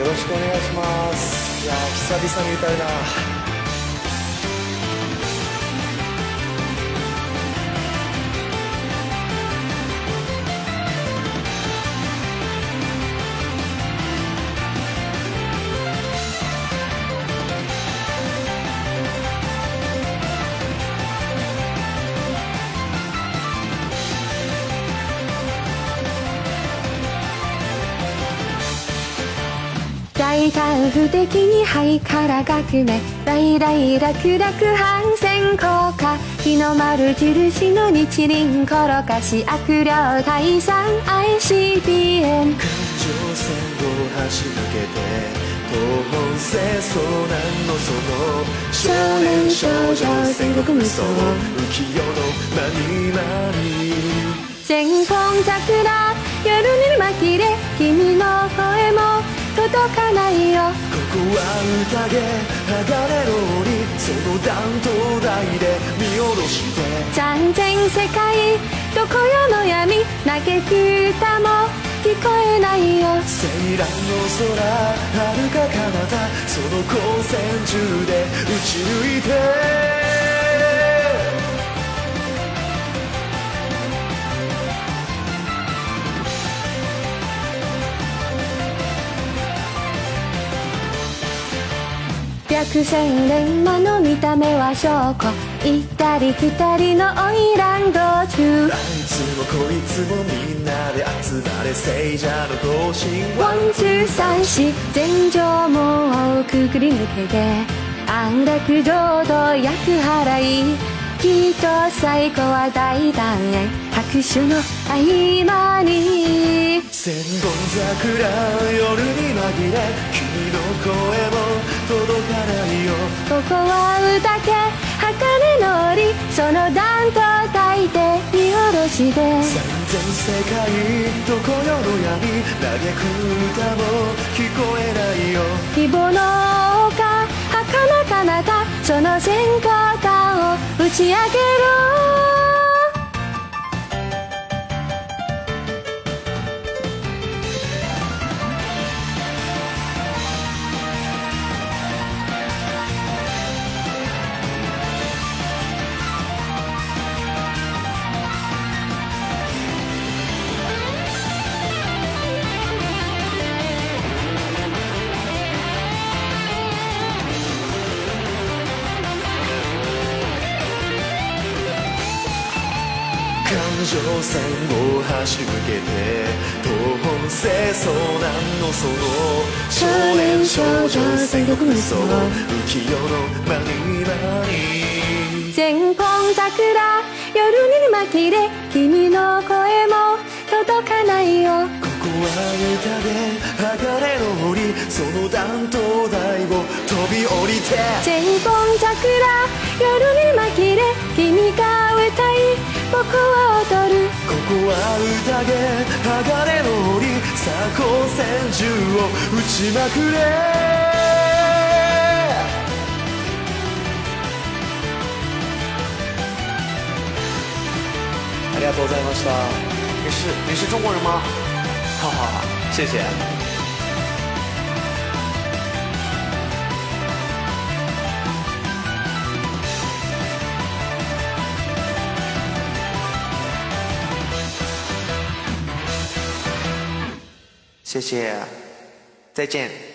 よろしくお願いします。いや久々に歌うな。大胆不敵に灰から革命大々楽々反戦効果日の丸印の日輪転かし悪霊退散。ICBM 環状線を走り抜けて東本清掃難のその少年少女戦国無双浮世の何々。千本桜夜に紛れ君の声も届かないよ。ここは宴鋼の檻その弾頭台で見下ろして。残全世界どこよの闇嘆く歌も聞こえないよ。青蘭の空遥か彼方その光線中で打ち抜いて百戦錬磨の見た目は証拠。行ったり来たりの花魁道中。あいつもこいつもみんなで集まれ聖者の同心ワンツー三四全城門をくぐり抜けて安楽浄土厄払い。きっと最後は大団円拍手の合間に。千本桜夜に紛れ君の声も届かないよ。ここは歌け茜の檻。その弾と抱いて見下ろして。三千世界どこよの闇嘆く歌も聞こえないよ。希望の丘儚かなたその閃光弾を打ち上げろ環状線を走り抜けて東本清掃難のその少年少女戦国無双浮世の何々千本桜夜に紛れ君の声も届かないよここは歌で鋼の檻その弾頭台を飛び降りて千本桜夜に紛れ君が歌いは宴鋼の檻さあ光線銃を撃ちまくれありがとうございました你是你是中国人吗？好好好，谢谢。谢谢，再见。